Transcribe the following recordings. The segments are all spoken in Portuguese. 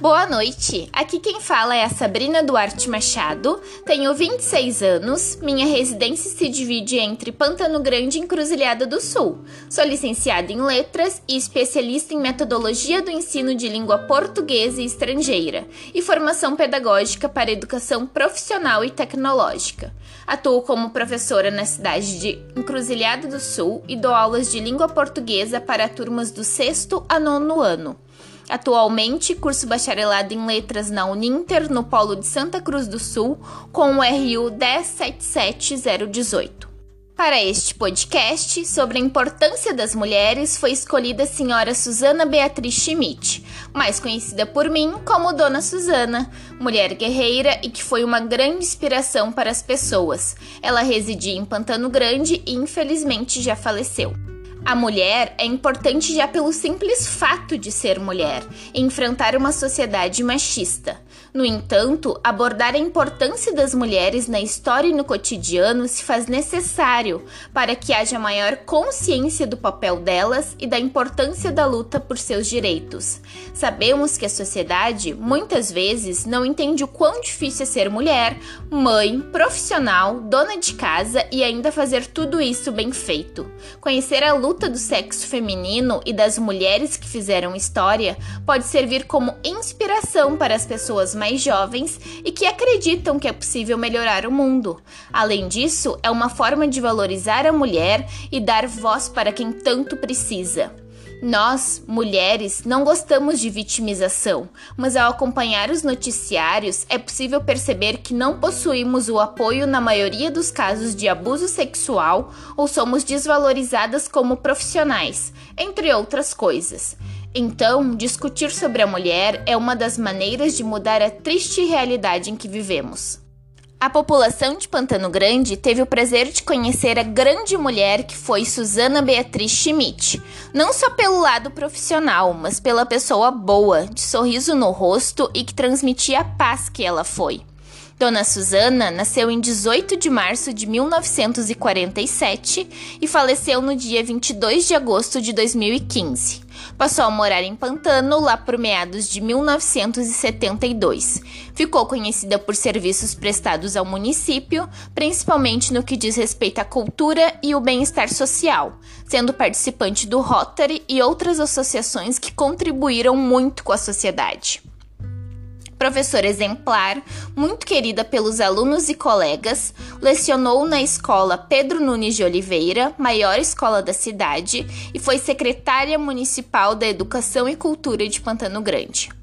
Boa noite! Aqui quem fala é a Sabrina Duarte Machado, tenho 26 anos, minha residência se divide entre Pantano Grande e Encruzilhada do Sul. Sou licenciada em Letras e especialista em metodologia do ensino de língua portuguesa e estrangeira e formação pedagógica para educação profissional e tecnológica. Atuo como professora na cidade de Encruzilhada do Sul e dou aulas de língua portuguesa para turmas do sexto a nono ano. Atualmente, curso bacharelado em letras na Uninter, no Polo de Santa Cruz do Sul, com o RU 177018. Para este podcast sobre a importância das mulheres foi escolhida a senhora Susana Beatriz Schmidt, mais conhecida por mim como Dona Susana, mulher guerreira e que foi uma grande inspiração para as pessoas. Ela residia em Pantano Grande e infelizmente já faleceu. A mulher é importante já pelo simples fato de ser mulher enfrentar uma sociedade machista. No entanto, abordar a importância das mulheres na história e no cotidiano se faz necessário para que haja maior consciência do papel delas e da importância da luta por seus direitos. Sabemos que a sociedade, muitas vezes, não entende o quão difícil é ser mulher, mãe, profissional, dona de casa e ainda fazer tudo isso bem feito. Conhecer a luta do sexo feminino e das mulheres que fizeram história pode servir como inspiração para as pessoas mais jovens e que acreditam que é possível melhorar o mundo. Além disso, é uma forma de valorizar a mulher e dar voz para quem tanto precisa. Nós, mulheres, não gostamos de vitimização, mas ao acompanhar os noticiários é possível perceber que não possuímos o apoio na maioria dos casos de abuso sexual ou somos desvalorizadas como profissionais, entre outras coisas. Então, discutir sobre a mulher é uma das maneiras de mudar a triste realidade em que vivemos. A população de Pantano Grande teve o prazer de conhecer a grande mulher que foi Susana Beatriz Schmidt, não só pelo lado profissional, mas pela pessoa boa, de sorriso no rosto e que transmitia a paz que ela foi. Dona Susana nasceu em 18 de março de 1947 e faleceu no dia 22 de agosto de 2015. Passou a morar em Pantano lá por meados de 1972. Ficou conhecida por serviços prestados ao município, principalmente no que diz respeito à cultura e o bem-estar social, sendo participante do Rotary e outras associações que contribuíram muito com a sociedade professora exemplar, muito querida pelos alunos e colegas, lecionou na escola Pedro Nunes de Oliveira, maior escola da cidade, e foi secretária municipal da Educação e Cultura de Pantano Grande.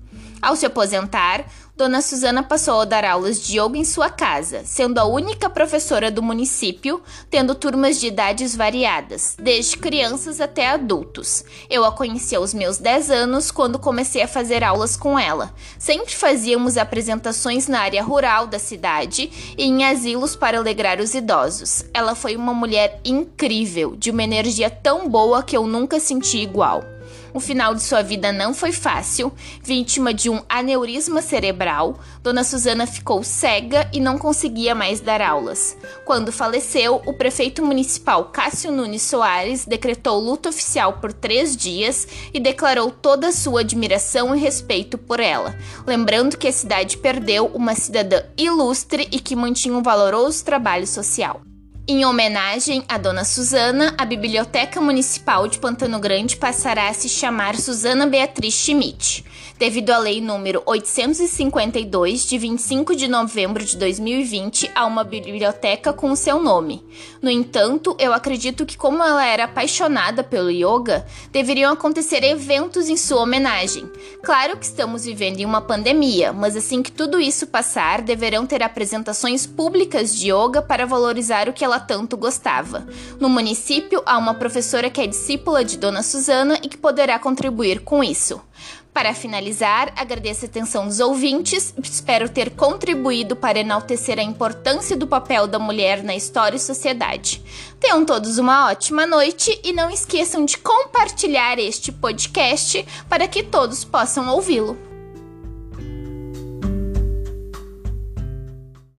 Ao se aposentar, Dona Susana passou a dar aulas de yoga em sua casa, sendo a única professora do município, tendo turmas de idades variadas, desde crianças até adultos. Eu a conheci aos meus 10 anos quando comecei a fazer aulas com ela. Sempre fazíamos apresentações na área rural da cidade e em asilos para alegrar os idosos. Ela foi uma mulher incrível, de uma energia tão boa que eu nunca senti igual. O final de sua vida não foi fácil. Vítima de um aneurisma cerebral, Dona Susana ficou cega e não conseguia mais dar aulas. Quando faleceu, o prefeito municipal Cássio Nunes Soares decretou luto oficial por três dias e declarou toda a sua admiração e respeito por ela, lembrando que a cidade perdeu uma cidadã ilustre e que mantinha um valoroso trabalho social. Em homenagem à Dona Susana, a Biblioteca Municipal de Pantano Grande passará a se chamar Susana Beatriz Schmidt, devido à Lei número 852 de 25 de novembro de 2020 a uma biblioteca com o seu nome. No entanto, eu acredito que como ela era apaixonada pelo yoga, deveriam acontecer eventos em sua homenagem. Claro que estamos vivendo em uma pandemia, mas assim que tudo isso passar, deverão ter apresentações públicas de yoga para valorizar o que ela ela tanto gostava. No município, há uma professora que é discípula de Dona Susana e que poderá contribuir com isso. Para finalizar, agradeço a atenção dos ouvintes, espero ter contribuído para enaltecer a importância do papel da mulher na história e sociedade. Tenham todos uma ótima noite e não esqueçam de compartilhar este podcast para que todos possam ouvi-lo.